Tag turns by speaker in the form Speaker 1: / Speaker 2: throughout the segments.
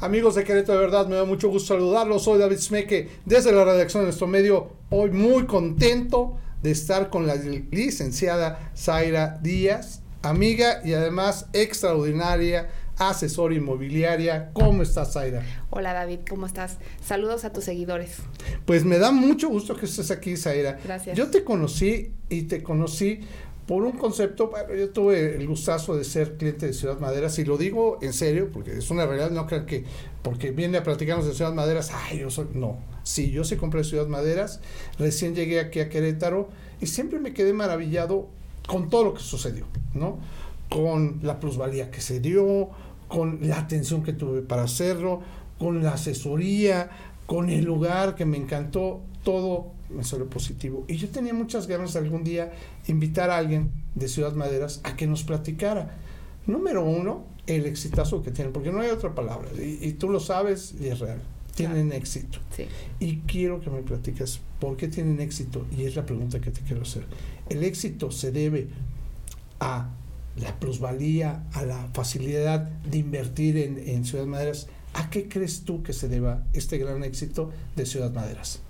Speaker 1: Amigos de Querétaro de Verdad, me da mucho gusto saludarlos. Soy David Smeke desde la redacción de nuestro medio. Hoy muy contento de estar con la licenciada Zaira Díaz, amiga y además extraordinaria asesora inmobiliaria. ¿Cómo estás, Zaira?
Speaker 2: Hola, David, ¿cómo estás? Saludos a tus seguidores.
Speaker 1: Pues me da mucho gusto que estés aquí, Zaira.
Speaker 2: Gracias.
Speaker 1: Yo te conocí y te conocí por un concepto, bueno, yo tuve el gustazo de ser cliente de Ciudad Maderas y lo digo en serio porque es una realidad, no crean que porque viene a platicarnos de Ciudad Maderas, ay, yo soy, no, sí, yo sí compré Ciudad Maderas, recién llegué aquí a Querétaro y siempre me quedé maravillado con todo lo que sucedió, ¿no? Con la plusvalía que se dio, con la atención que tuve para hacerlo, con la asesoría, con el lugar que me encantó, todo me salió positivo. Y yo tenía muchas ganas de algún día invitar a alguien de Ciudad Maderas a que nos platicara. Número uno, el exitazo que tienen, porque no hay otra palabra, y, tú lo sabes y es real. Tienen éxito.
Speaker 2: Sí.
Speaker 1: Y quiero que me platiques por qué tienen éxito, y es la pregunta que te quiero hacer. ¿El éxito se debe a la plusvalía, a la facilidad de invertir en, en Ciudad Maderas? ¿A qué crees tú que se deba este gran éxito de Ciudad Maderas?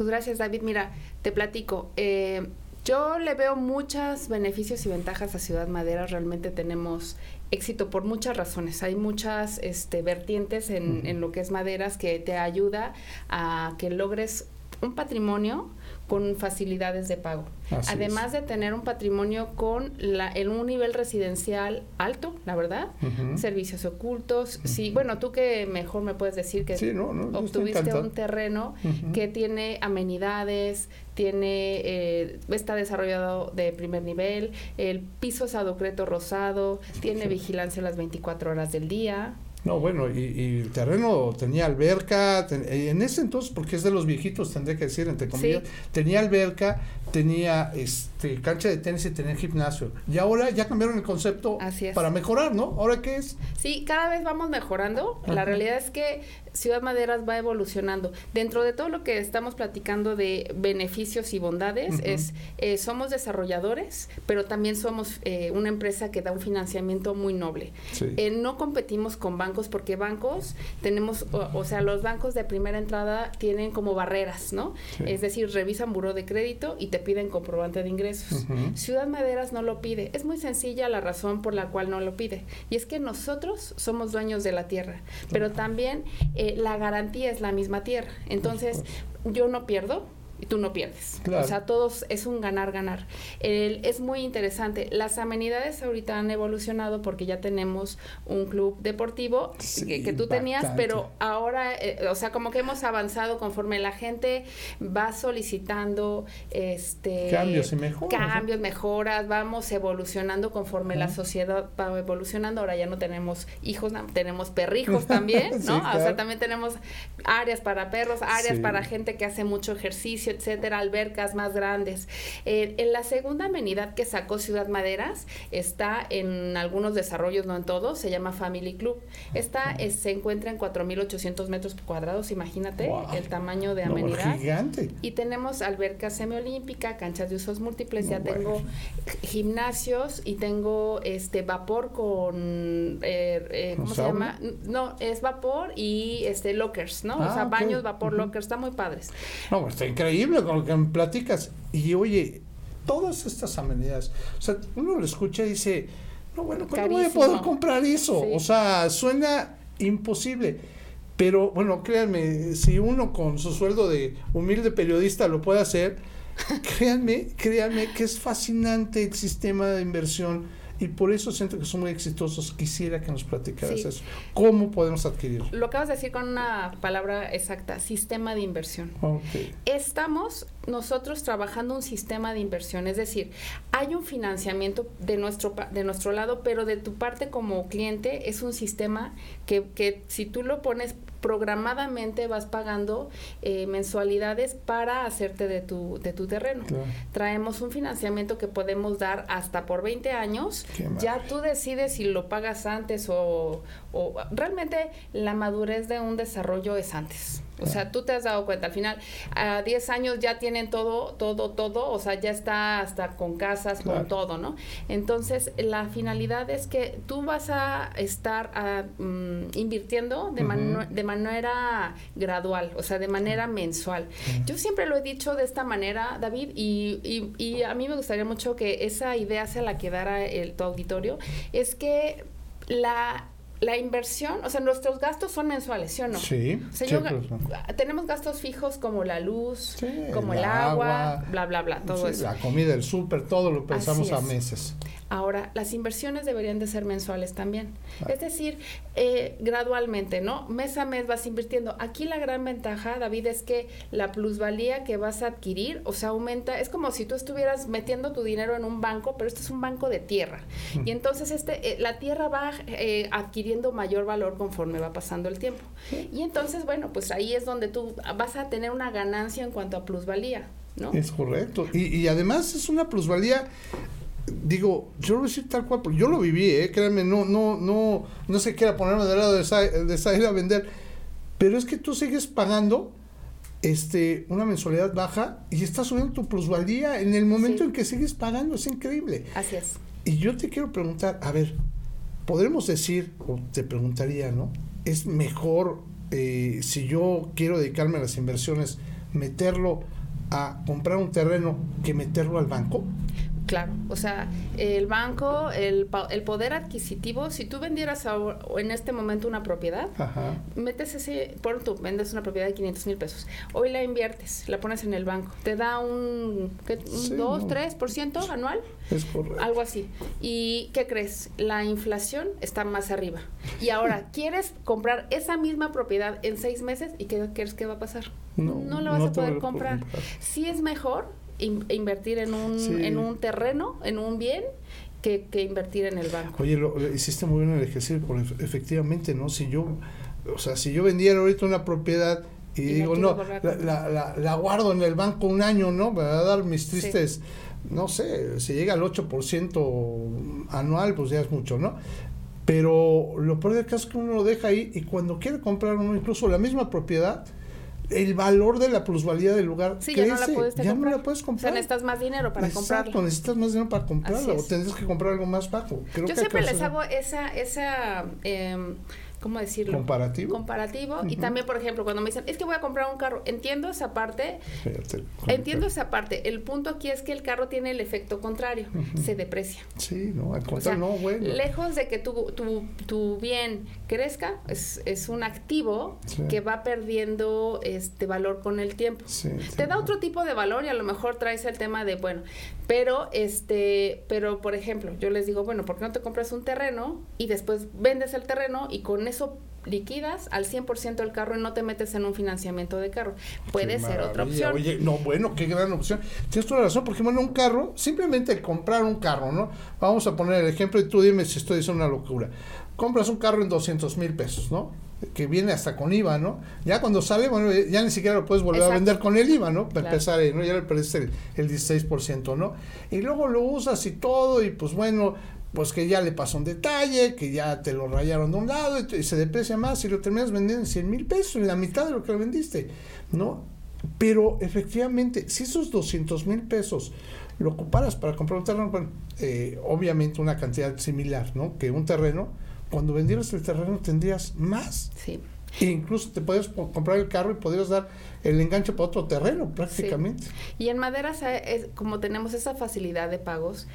Speaker 2: Pues gracias, David. Mira, te platico. Eh, yo le veo muchos beneficios y ventajas a Ciudad Madera. Realmente tenemos éxito por muchas razones. Hay muchas este, vertientes en, en lo que es maderas que te ayuda a que logres un patrimonio con facilidades de pago. Además de tener un patrimonio con la, en un nivel residencial alto, la verdad, servicios ocultos. Sí, bueno, tú que mejor me puedes decir que obtuviste un terreno que tiene amenidades, tiene eh, está desarrollado de primer nivel, el piso es adocreto rosado, tiene vigilancia las 24 horas del día.
Speaker 1: No, bueno, y, el terreno tenía alberca, en ese entonces, porque es de los viejitos, tendré que decir, entre comillas, tenía alberca, tenía este cancha de tenis y tenía gimnasio. Y ahora ya cambiaron el concepto para mejorar, ¿no? ¿Ahora qué es?
Speaker 2: Sí, cada vez vamos mejorando. La realidad es que Ciudad Maderas va evolucionando. Dentro de todo lo que estamos platicando de beneficios y bondades, es eh, somos desarrolladores, pero también somos eh, una empresa que da un financiamiento muy noble. Eh, no competimos con bancos porque bancos tenemos, o, sea, los bancos de primera entrada tienen como barreras, ¿no? Es decir, revisan buró de crédito y te piden comprobante de ingresos. Ciudad Maderas no lo pide. Es muy sencilla la razón por la cual no lo pide. Y es que nosotros somos dueños de la tierra, pero también eh, la garantía es la misma tierra. Entonces, yo no pierdo, y tú no pierdes. O sea, todos es un ganar-ganar. Es muy interesante. Las amenidades ahorita han evolucionado porque ya tenemos un club deportivo que, tú tenías, pero ahora, eh, o sea, como que hemos avanzado conforme la gente va solicitando este
Speaker 1: cambios y mejoras.
Speaker 2: Cambios, mejoras, vamos evolucionando conforme la sociedad va evolucionando. Ahora ya no tenemos hijos, tenemos perrijos también, ¿no? O sea, también tenemos áreas para perros, áreas para gente que hace mucho ejercicio etcétera, albercas más grandes. Eh, en la segunda amenidad que sacó Ciudad Maderas está en algunos desarrollos, no en todos, se llama Family Club. Esta se encuentra en 4.800 metros cuadrados, imagínate el tamaño de amenidad.
Speaker 1: gigante.
Speaker 2: Y tenemos alberca semiolímpica, canchas de usos múltiples, ya tengo gimnasios y tengo este vapor con, eh, eh, ¿cómo se llama? No, es vapor y este lockers, ¿no? o sea, ah, baños, vapor, lockers, está muy padres.
Speaker 1: No, está increíble con lo que me platicas. Y oye, todas estas amenidades, o sea, uno lo escucha y dice, no, bueno, ¿cuándo voy a poder comprar eso? O sea, suena imposible. Pero bueno, créanme, si uno con su sueldo de humilde periodista lo puede hacer, créanme, créanme que es fascinante el sistema de inversión y por eso siento que son muy exitosos. Quisiera que nos platicaras eso. ¿Cómo podemos adquirirlo?
Speaker 2: Lo acabas de decir con una palabra exacta, sistema de inversión. Estamos nosotros trabajando un sistema de inversión, es decir, hay un financiamiento de nuestro, de nuestro lado, pero de tu parte como cliente es un sistema que, que si tú lo pones programadamente vas pagando eh, mensualidades para hacerte de tu, de tu terreno. Traemos un financiamiento que podemos dar hasta por 20 años. Ya tú decides si lo pagas antes o, o realmente la madurez de un desarrollo es antes. O sea, tú te has dado cuenta, al final, a 10 años ya tienen todo, todo, todo, o sea, ya está hasta con casas, con todo, ¿no? Entonces, la finalidad es que tú vas a estar mm, invirtiendo de, de manera gradual, o sea, de manera mensual. Yo siempre lo he dicho de esta manera, David, y, y, a mí me gustaría mucho que esa idea se la quedara el, tu auditorio, es que la la inversión, o sea, nuestros gastos son mensuales, ¿sí o no?
Speaker 1: Sí.
Speaker 2: tenemos gastos fijos como la luz, como el, agua, bla, bla, bla, todo eso.
Speaker 1: La comida, el súper, todo lo pensamos a meses.
Speaker 2: Ahora, las inversiones deberían de ser mensuales también. Es decir, eh, gradualmente, ¿no? Mes a mes vas invirtiendo. Aquí la gran ventaja, David, es que la plusvalía que vas a adquirir, o sea, aumenta. Es como si tú estuvieras metiendo tu dinero en un banco, pero este es un banco de tierra. Mm. Y entonces este, eh, la tierra va eh, adquiriendo mayor valor conforme va pasando el tiempo. Y entonces, bueno, pues ahí es donde tú vas a tener una ganancia en cuanto a plusvalía. ¿No?
Speaker 1: Es correcto. Y, y, además es una plusvalía digo, yo lo decir tal cual, porque yo lo viví, ¿eh? créanme, no, no, no, no se quiera ponerme del lado de, salir a vender, pero es que tú sigues pagando este, una mensualidad baja y estás subiendo tu plusvalía en el momento en que sigues pagando, es increíble.
Speaker 2: Así es.
Speaker 1: Y yo te quiero preguntar, a ver, podremos decir, o te preguntaría, ¿no? ¿Es mejor eh, si yo quiero dedicarme a las inversiones, meterlo a comprar un terreno que meterlo al banco?
Speaker 2: Claro, o sea, el banco, el, el poder adquisitivo, si tú vendieras en este momento una propiedad, metes ese, por tú vendes una propiedad de 500 mil pesos, hoy la inviertes, la pones en el banco, te da un, ¿qué, un 2, 3% anual,
Speaker 1: es correcto.
Speaker 2: algo así. ¿Y qué crees? La inflación está más arriba. Y ahora, ¿quieres comprar esa misma propiedad en seis meses y qué crees que va a pasar? No, no la vas a poder comprar. Si es mejor invertir en un, en un terreno, en un bien, que, invertir en el banco.
Speaker 1: Oye, lo, hiciste muy bien el ejercicio, porque efectivamente, ¿no? Si yo, o sea, si yo vendiera ahorita una propiedad y, digo, no, la, la, la, guardo en el banco un año, ¿no? Me va a dar mis tristes, no sé, si llega al 8% anual, pues ya es mucho, ¿no? Pero lo peor del caso es que uno lo deja ahí y cuando quiere comprar uno incluso la misma propiedad, el valor de la plusvalía del lugar
Speaker 2: sí, ya no la puedes,
Speaker 1: ya no la puedes comprar.
Speaker 2: O sea, necesitas más dinero para
Speaker 1: Exacto, necesitas más dinero para comprarlo o tendrás que comprar algo más bajo.
Speaker 2: Yo siempre les hago esa, esa eh, ¿cómo decirlo?
Speaker 1: Comparativo.
Speaker 2: Comparativo. Y también, por ejemplo, cuando me dicen, es que voy a comprar un carro, entiendo esa parte. entiendo esa parte. El punto aquí es que el carro tiene el efecto contrario, se deprecia.
Speaker 1: Sí, no, al contrario, no, bueno.
Speaker 2: Lejos de que tu, tu, tu bien crezca, es, es un activo que va perdiendo este valor con el tiempo. Te da otro tipo de valor y a lo mejor traes el tema de, bueno, pero este, pero por ejemplo, yo les digo, bueno, ¿por qué no te compras un terreno y después vendes el terreno y con eso liquidas al 100% el carro y no te metes en un financiamiento de carro. Puede ser otra opción.
Speaker 1: Oye, no, bueno, qué gran opción. Tienes toda la razón, porque bueno, un carro, simplemente comprar un carro, ¿no? Vamos a poner el ejemplo y tú dime si estoy diciendo una locura. Compras un carro en 200 mil pesos, ¿no? que viene hasta con IVA, ¿no? Ya cuando sale, bueno, ya ni siquiera lo puedes volver a vender con el IVA, ¿no? Para empezar, ¿no? Ya le perdiste el, el 16%, ¿no? Y luego lo usas y todo, y pues bueno, pues que ya le pasó un detalle, que ya te lo rayaron de un lado y, se deprecia más y lo terminas vendiendo en 100 mil pesos, en la mitad de lo que lo vendiste, ¿no? Pero efectivamente, si esos 200 mil pesos lo ocuparas para comprar un terreno, bueno, eh, obviamente una cantidad similar, ¿no? Que un terreno, cuando vendieras el terreno tendrías más.
Speaker 2: Sí.
Speaker 1: E incluso te puedes comprar el carro y podrías dar el enganche para otro terreno prácticamente.
Speaker 2: Y en maderas, como tenemos esa facilidad de pagos,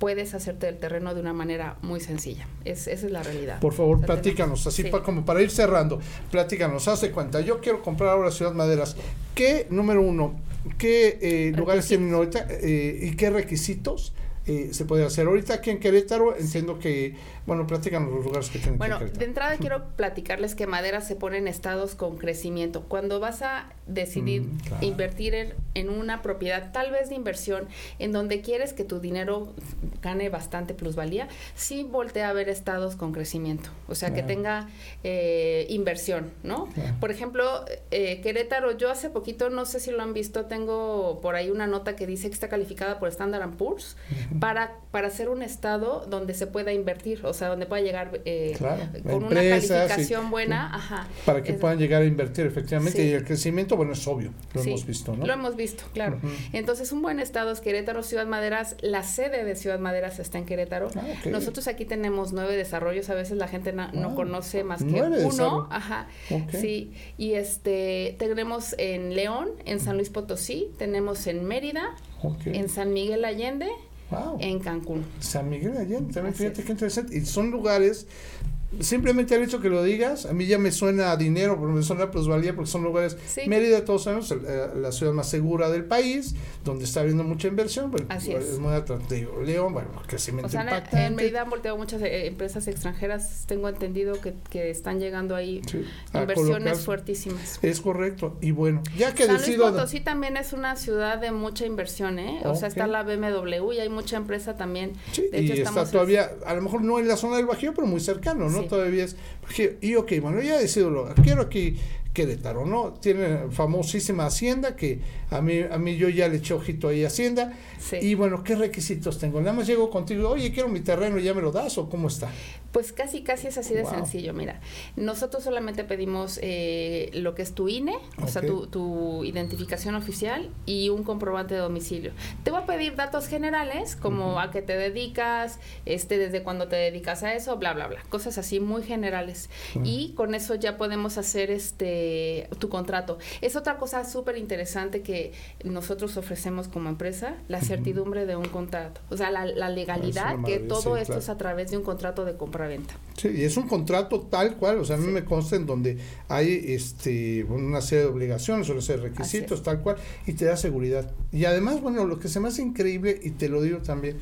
Speaker 2: puedes hacerte el terreno de una manera muy sencilla. Es, esa es la realidad.
Speaker 1: Por favor, platícanos, así para, como para ir cerrando, platícanos, hace cuenta, yo quiero comprar ahora Ciudad Maderas. ¿Qué, número uno, qué eh, lugares tienen ahorita eh, y qué requisitos eh, se puede hacer. Ahorita aquí en Querétaro entiendo que, bueno, platican los lugares que tienen
Speaker 2: Bueno, de entrada quiero platicarles que Madera se pone en estados con crecimiento. Cuando vas a decidir mm, invertir en, una propiedad, tal vez de inversión, en donde quieres que tu dinero gane bastante plusvalía, sí voltea a ver estados con crecimiento. O sea, que tenga eh, inversión, ¿no? Por ejemplo, eh, Querétaro, yo hace poquito, no sé si lo han visto, tengo por ahí una nota que dice que está calificada por Standard Poor's para, para ser un estado donde se pueda invertir, o sea, donde pueda llegar eh,
Speaker 1: Claro,
Speaker 2: con una
Speaker 1: y-
Speaker 2: calificación buena. Ajá.
Speaker 1: Para que
Speaker 2: Es-
Speaker 1: puedan llegar a invertir efectivamente.
Speaker 2: Sí.
Speaker 1: Y el crecimiento, bueno, es obvio, lo
Speaker 2: Sí,
Speaker 1: hemos visto, ¿no?
Speaker 2: Lo hemos visto, claro. Entonces, un buen estado es Querétaro, Ciudad Maderas. La sede de Ciudad Maderas está en Querétaro.
Speaker 1: Ah.
Speaker 2: Nosotros aquí tenemos nueve desarrollos. A veces la gente no
Speaker 1: Wow.
Speaker 2: conoce más que
Speaker 1: Nueve
Speaker 2: uno. Ajá. Sí. Y este tenemos en León, en San Luis Potosí, tenemos en Mérida, en San Miguel Allende,
Speaker 1: Wow.
Speaker 2: en Cancún.
Speaker 1: San Miguel de Allende, también
Speaker 2: Así
Speaker 1: fíjate
Speaker 2: es.
Speaker 1: qué interesante. Y son lugares, simplemente el hecho que lo digas, a mí ya me suena a dinero, pero me suena a plusvalía, porque son lugares,
Speaker 2: Sí.
Speaker 1: Mérida, todos sabemos, eh, la ciudad más segura del país, donde está habiendo mucha inversión, bueno,
Speaker 2: Así es.
Speaker 1: muy atractivo. León, bueno, crecimiento
Speaker 2: O sea, en-
Speaker 1: impactante.
Speaker 2: en Mérida han volteado muchas eh, empresas extranjeras. Tengo entendido que, que están llegando ahí
Speaker 1: Sí,
Speaker 2: inversiones fuertísimas.
Speaker 1: Es correcto. Y bueno, ya que
Speaker 2: San Luis
Speaker 1: decido...
Speaker 2: Potosí también es una ciudad de mucha inversión, ¿eh? O sea, está la BMW y hay mucha empresa también.
Speaker 1: Sí,
Speaker 2: de
Speaker 1: y
Speaker 2: hecho,
Speaker 1: está
Speaker 2: estamos
Speaker 1: todavía, a lo mejor no en la zona del Bajío, pero muy cercano, ¿no? Todavía es. Bajío. Y ok, bueno, ya decido, lo- quiero aquí Querétaro, ¿no? Tiene famosísima Hacienda, que a mí, a mí yo ya le eché ojito ahí a Hacienda.
Speaker 2: Sí.
Speaker 1: Y bueno, ¿qué requisitos tengo? Nada más llego contigo, oye, quiero mi terreno, ¿ya me lo das o cómo está?
Speaker 2: Pues casi, casi es así de
Speaker 1: Wow.
Speaker 2: sencillo. Mira, nosotros solamente pedimos eh, lo que es tu INE, o sea, tu, tu identificación oficial y un comprobante de domicilio. Te voy a pedir datos generales, como a qué te dedicas, este, desde cuándo te dedicas a eso, bla, bla, bla. Cosas así muy generales. Y con eso ya podemos hacer este tu contrato. Es otra cosa súper interesante que nosotros ofrecemos como empresa, la certidumbre de un contrato. O sea, la, la legalidad, que todo
Speaker 1: sí,
Speaker 2: esto
Speaker 1: claro.
Speaker 2: es a través de un contrato de compra-venta.
Speaker 1: Sí, y es un contrato tal cual, o sea, a mí me consta en donde hay este una serie de obligaciones, una serie de requisitos, tal cual, y te da seguridad. Y además, bueno, lo que se me hace increíble, y te lo digo también,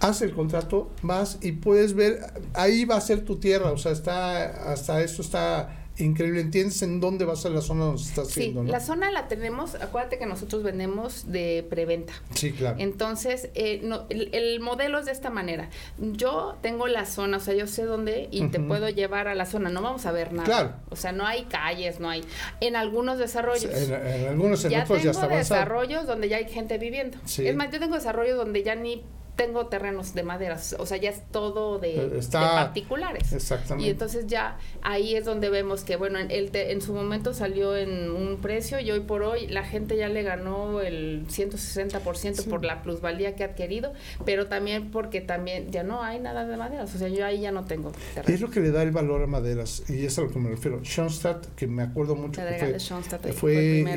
Speaker 1: haz el contrato, vas y puedes ver, ahí va a ser tu tierra, o sea, está, hasta eso está increíble, entiendes en dónde va a ser la zona donde se está
Speaker 2: Sí,
Speaker 1: haciendo, ¿no?
Speaker 2: la zona la tenemos, acuérdate que nosotros vendemos de preventa.
Speaker 1: Sí, claro.
Speaker 2: Entonces, eh, no, el, el modelo es de esta manera. Yo tengo la zona, o sea, yo sé dónde y te puedo llevar a la zona. No vamos a ver nada.
Speaker 1: Claro.
Speaker 2: O sea, no hay calles, no hay. En algunos desarrollos.
Speaker 1: En, en algunos, en
Speaker 2: ya
Speaker 1: otros
Speaker 2: tengo
Speaker 1: ya está avanzado.
Speaker 2: desarrollos donde ya hay gente viviendo.
Speaker 1: Sí.
Speaker 2: Es más, yo tengo desarrollos donde ya ni tengo terrenos de maderas, o sea, ya es todo de,
Speaker 1: Eh,
Speaker 2: de particulares.
Speaker 1: Exactamente.
Speaker 2: Y entonces ya ahí es donde vemos que, bueno, en, el te- en su momento salió en un precio y hoy por hoy la gente ya le ganó el 160%
Speaker 1: Sí.
Speaker 2: por la plusvalía que ha adquirido, pero también porque también ya no hay nada de maderas, o sea, yo ahí ya no tengo terreno.
Speaker 1: Es lo que le da el valor a maderas, y es a lo que me refiero. Schoenstatt, que me acuerdo mucho que
Speaker 2: de
Speaker 1: fue,
Speaker 2: Schoenstatt,
Speaker 1: fue,
Speaker 2: fue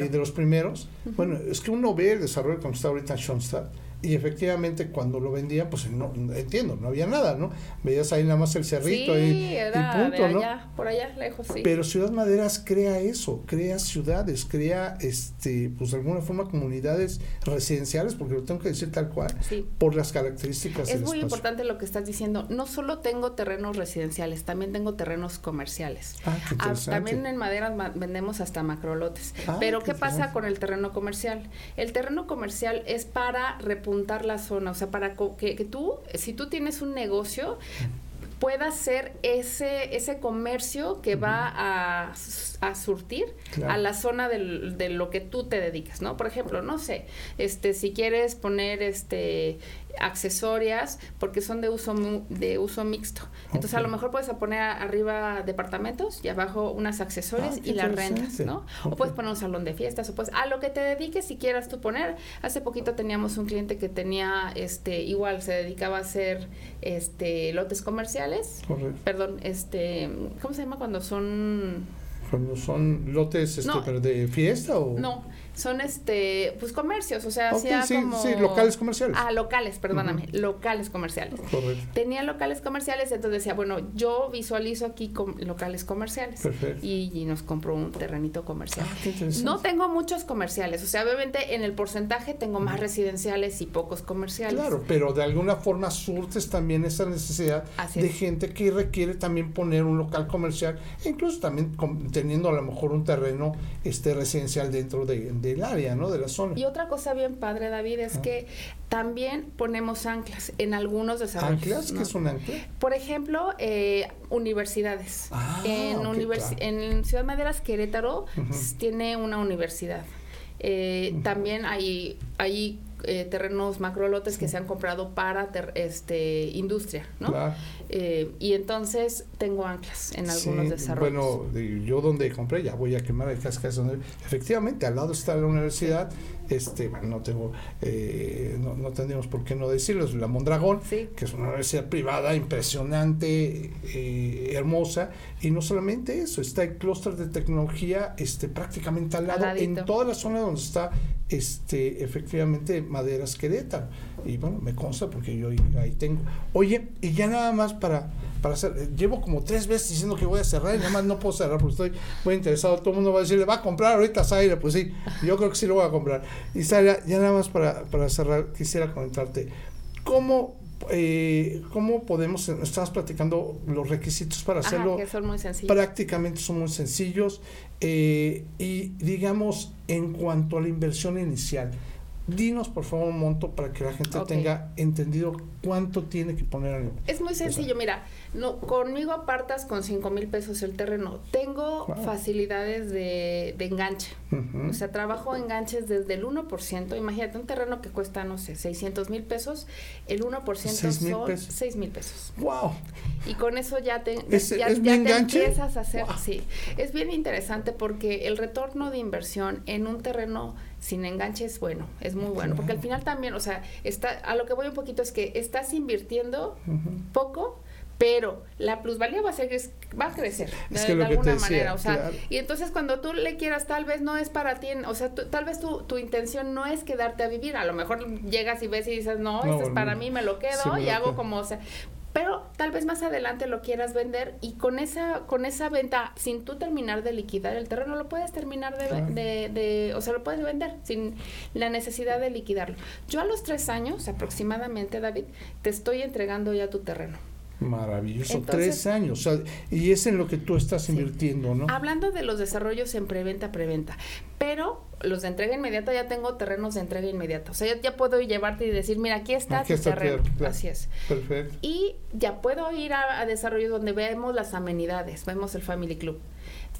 Speaker 1: de los primeros. Bueno, es que uno ve el desarrollo como está ahorita Schoenstatt, y efectivamente cuando lo vendían, pues no, entiendo, no había nada, ¿no? Veías ahí nada más el cerrito
Speaker 2: sí,
Speaker 1: y,
Speaker 2: era
Speaker 1: y punto,
Speaker 2: de
Speaker 1: ¿no?
Speaker 2: allá, por allá lejos, sí.
Speaker 1: Pero Ciudad Maderas crea eso, crea ciudades, crea, este, pues de alguna forma comunidades residenciales, porque lo tengo que decir tal cual,
Speaker 2: Sí.
Speaker 1: por las características
Speaker 2: Es
Speaker 1: del
Speaker 2: muy
Speaker 1: espacio.
Speaker 2: importante lo que estás diciendo. No solo tengo terrenos residenciales, también tengo terrenos comerciales.
Speaker 1: Ah, qué
Speaker 2: Ah,
Speaker 1: interesante.
Speaker 2: también en maderas ma- vendemos hasta macrolotes.
Speaker 1: Ah,
Speaker 2: Pero
Speaker 1: qué
Speaker 2: ¿qué pasa con el terreno comercial? El terreno comercial es para repuntar la zona, o sea, para que, que tú, si tú tienes un negocio, pueda ser ese, ese comercio que va a, a surtir
Speaker 1: Claro.
Speaker 2: a la zona del- de lo que tú te dedicas, ¿no? Por ejemplo, no sé, este, si quieres poner este accesorias porque son de uso mu- de uso mixto. Entonces a lo mejor puedes poner arriba departamentos y abajo unas accesorias
Speaker 1: Ah,
Speaker 2: y las rentas. ¿no? O puedes poner un salón de fiestas o pues a lo que te dediques si quieras tú poner. Hace poquito teníamos un cliente que tenía este igual se dedicaba a hacer este lotes comerciales.
Speaker 1: Correcto.
Speaker 2: Perdón, este ¿cómo se llama cuando son
Speaker 1: Cuando son lotes este,
Speaker 2: No.
Speaker 1: pero de fiesta o
Speaker 2: no, son este pues comercios, o sea,
Speaker 1: Ok,
Speaker 2: hacía
Speaker 1: sí,
Speaker 2: como
Speaker 1: sí, locales comerciales.
Speaker 2: Ah, locales, perdóname, locales comerciales.
Speaker 1: Correcto.
Speaker 2: Tenía locales comerciales, entonces decía, bueno, yo visualizo aquí com- locales comerciales.
Speaker 1: Perfecto.
Speaker 2: Y, y nos compró un terrenito comercial.
Speaker 1: Ah, qué.
Speaker 2: No tengo muchos comerciales, o sea, obviamente en el porcentaje tengo más residenciales y pocos comerciales.
Speaker 1: Claro, pero de alguna forma surtes también esa necesidad
Speaker 2: Así
Speaker 1: de
Speaker 2: es.
Speaker 1: gente que requiere también poner un local comercial, incluso también teniendo a lo mejor un terreno este residencial dentro de- del área, ¿no? De la zona.
Speaker 2: Y otra cosa bien padre, David, es
Speaker 1: Ah.
Speaker 2: que también ponemos anclas en algunos desarrollos.
Speaker 1: ¿Anclas? ¿Qué
Speaker 2: ¿no?
Speaker 1: es un ancla?
Speaker 2: Por ejemplo, eh, universidades.
Speaker 1: Ah,
Speaker 2: en,
Speaker 1: ok,
Speaker 2: universi-
Speaker 1: claro.
Speaker 2: en Ciudad Maderas, Querétaro, tiene una universidad. Eh. También hay, hay eh, terrenos macrolotes que se han comprado para este industria, ¿no? Eh, y entonces tengo anclas en algunos desarrollos.
Speaker 1: Bueno, yo donde compré, ya voy a quemar el cascas donde efectivamente al lado está la universidad, este, bueno, no tengo, eh, no, no, tendríamos por qué no decirlo, es la Mondragón, que es una universidad privada impresionante, eh, hermosa, y no solamente eso, está el clúster de tecnología este, prácticamente al lado, en toda la zona donde está este, efectivamente Maderas Querétaro. Y bueno, me consta porque yo ahí tengo. Oye, y ya nada más para, para hacer, eh, llevo como tres veces diciendo que voy a cerrar y nada más no puedo cerrar porque estoy muy interesado. Todo el mundo va a decir, ¿le va a comprar ahorita Zaira? Pues sí, yo creo que sí lo voy a comprar. Y Zaira, ya nada más para, para cerrar, quisiera comentarte, ¿cómo eh, ¿cómo podemos, estamos platicando los requisitos para hacerlo?
Speaker 2: que son muy sencillos.
Speaker 1: Prácticamente son muy sencillos. Eh, y digamos, en cuanto a la inversión inicial, Dinos por favor un monto para que la gente tenga entendido cuánto tiene que poner.
Speaker 2: Es muy sencillo, mira, no, conmigo apartas con 5 mil pesos el terreno. Tengo facilidades de, enganche. O sea, trabajo enganches desde el 1%. Imagínate, un terreno que cuesta, no sé, 600 mil pesos, el 1% son 6 mil pesos.
Speaker 1: ¡Wow!
Speaker 2: Y con eso ya te, ya, empiezas a hacer. Sí, es bien interesante porque el retorno de inversión en un terreno sin enganche es bueno, es muy bueno, porque al final también, o sea, está, a lo que voy un poquito es que estás invirtiendo poco, pero la plusvalía va a ser va a crecer de, alguna manera o sea y entonces cuando tú le quieras tal vez no es para ti o sea tal vez tu, tu, intención no es quedarte a vivir a lo mejor llegas y ves y dices no, esto es para mí me lo quedo y hago como o sea pero tal vez más adelante lo quieras vender y con esa con esa venta sin tú terminar de liquidar el terreno lo puedes terminar de, de, o sea lo puedes vender sin la necesidad de liquidarlo. Yo a los tres años aproximadamente David te estoy entregando ya tu terreno.
Speaker 1: Maravilloso, tres años, y es en lo que tú estás invirtiendo, ¿no?
Speaker 2: Hablando de los desarrollos en preventa, preventa, pero los de entrega inmediata ya tengo terrenos de entrega inmediata, o sea, ya, puedo llevarte y decir, mira, aquí está tu terreno, así es.
Speaker 1: Perfecto.
Speaker 2: Y ya puedo ir a, a desarrollos donde vemos las amenidades, vemos el Family Club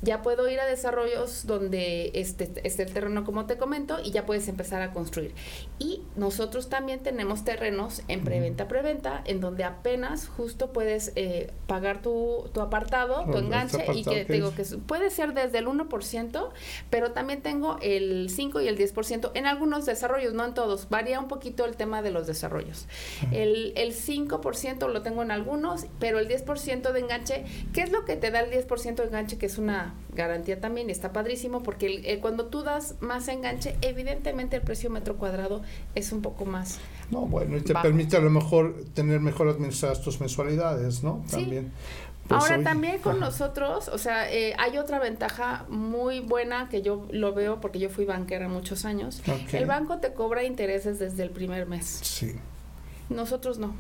Speaker 2: ya puedo ir a desarrollos donde esté, el terreno como te comento y ya puedes empezar a construir. Y nosotros también tenemos terrenos en preventa, preventa, en donde apenas justo puedes eh, pagar tu, tu apartado, tu enganche y que te digo que puede ser desde el 1%, pero también tengo el 5 y el 10% en algunos desarrollos, no en todos, varía un poquito el tema de los desarrollos. El, el 5% lo tengo en algunos, pero el 10% de enganche, ¿qué es lo que te da el 10% de enganche? Que es una garantía también está padrísimo porque cuando tú das más enganche, evidentemente el precio metro cuadrado es un poco más.
Speaker 1: No, bueno, y te permite a lo mejor tener mejor administradas tus mensualidades, ¿no? También.
Speaker 2: Pues Ahora también con nosotros, o sea, eh, hay otra ventaja muy buena que yo lo veo porque yo fui banquera muchos años. El banco te cobra intereses desde el primer mes.
Speaker 1: Sí.
Speaker 2: Nosotros no.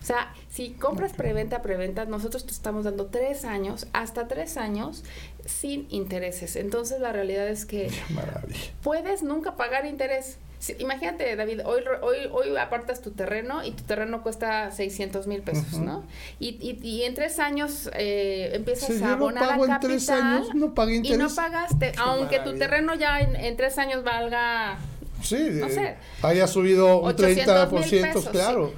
Speaker 2: O sea, si compras preventa, preventa, nosotros te estamos dando tres años, hasta tres años, sin intereses. Entonces, la realidad es que puedes nunca pagar interés. Imagínate, David, hoy, hoy, hoy apartas tu terreno y tu terreno cuesta 600 mil pesos, ¿no? Y, y, en tres años eh, empiezas a abonar a capital. tres años,
Speaker 1: no
Speaker 2: Y no pagaste, aunque tu terreno ya en, tres años valga
Speaker 1: Sí, no sé, haya subido un 30%, claro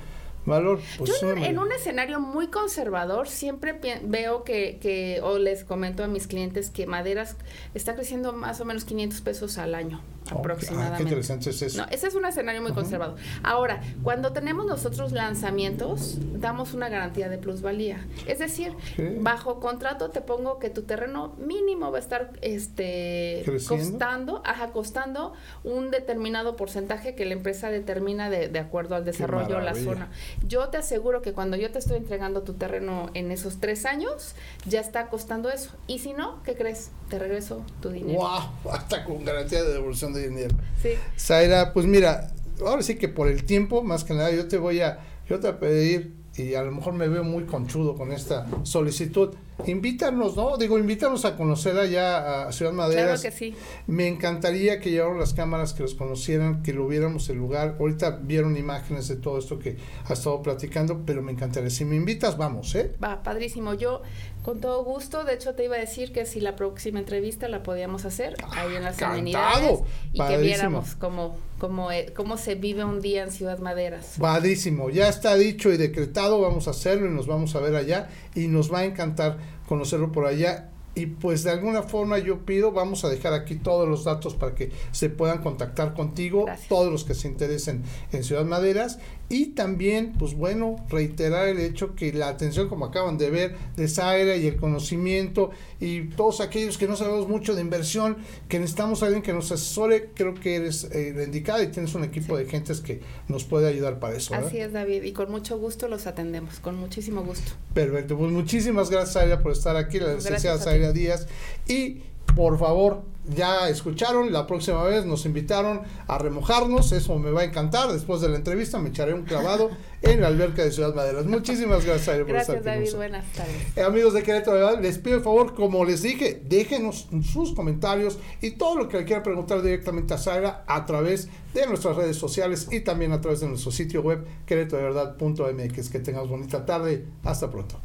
Speaker 1: valor.
Speaker 2: Pues, Yo en un escenario muy conservador siempre veo que, que, o les comento a mis clientes que maderas está creciendo más o menos 500 pesos al año aproximadamente. qué
Speaker 1: interesante es eso.
Speaker 2: No, ese es un escenario muy conservador. Ahora, cuando tenemos nosotros lanzamientos, damos una garantía de plusvalía. Es decir, bajo contrato te pongo que tu terreno mínimo va a estar este costando, ajá, costando un determinado porcentaje que la empresa determina de, de acuerdo al desarrollo la zona. Yo te aseguro que cuando yo te estoy entregando tu terreno en esos tres años, ya está costando eso. Y si no, ¿qué crees? Te regreso tu dinero.
Speaker 1: ¡Wow! Hasta con garantía de devolución dinero. Sí. Zaira, pues mira, ahora sí que por el tiempo, más que nada, yo te voy a, yo te voy a pedir, y a lo mejor me veo muy conchudo con esta solicitud, invítanos, ¿no? Digo, invítanos a conocer allá a Ciudad Madera.
Speaker 2: Claro que sí.
Speaker 1: Me encantaría que llevaran las cámaras, que los conocieran, que lo viéramos el lugar. Ahorita vieron imágenes de todo esto que ha estado platicando, pero me encantaría. Si me invitas, vamos, ¿eh?
Speaker 2: Va, padrísimo. Yo, con todo gusto, de hecho te iba a decir que si la próxima entrevista la podíamos hacer ahí en las amenidades y que viéramos cómo, cómo, eh, cómo se vive un día en Ciudad Maderas.
Speaker 1: Padrísimo, ya está dicho y decretado, vamos a hacerlo y nos vamos a ver allá. Y nos va a encantar conocerlo por allá y pues de alguna forma yo pido, vamos a dejar aquí todos los datos para que se puedan contactar contigo, todos los que se interesen en Ciudad Maderas y también, pues bueno, reiterar el hecho que la atención, como acaban de ver, de Zaira y el conocimiento y todos aquellos que no sabemos mucho de inversión, que necesitamos a alguien que nos asesore, creo que eres eh, la indicada y tienes un equipo de gentes que nos puede ayudar para eso.
Speaker 2: Así es, David, y con mucho gusto los atendemos, con muchísimo gusto.
Speaker 1: Perfecto, pues muchísimas gracias, Zaira, por estar aquí, la licenciada Zaira Díaz. Y por favor, ya escucharon, la próxima vez nos invitaron a remojarnos, eso me va a encantar, después de la entrevista me echaré un clavado en la alberca de Ciudad Maderas. Muchísimas gracias,
Speaker 2: Aire, por Gracias, David, buenas tardes.
Speaker 1: Eh, amigos de Querétaro, les pido el favor, como les dije, déjenos sus comentarios y todo lo que le quieran preguntar directamente a Sara a través de nuestras redes sociales y también a través de nuestro sitio web querétarodeverdad.mx. Que tengamos bonita tarde, hasta pronto.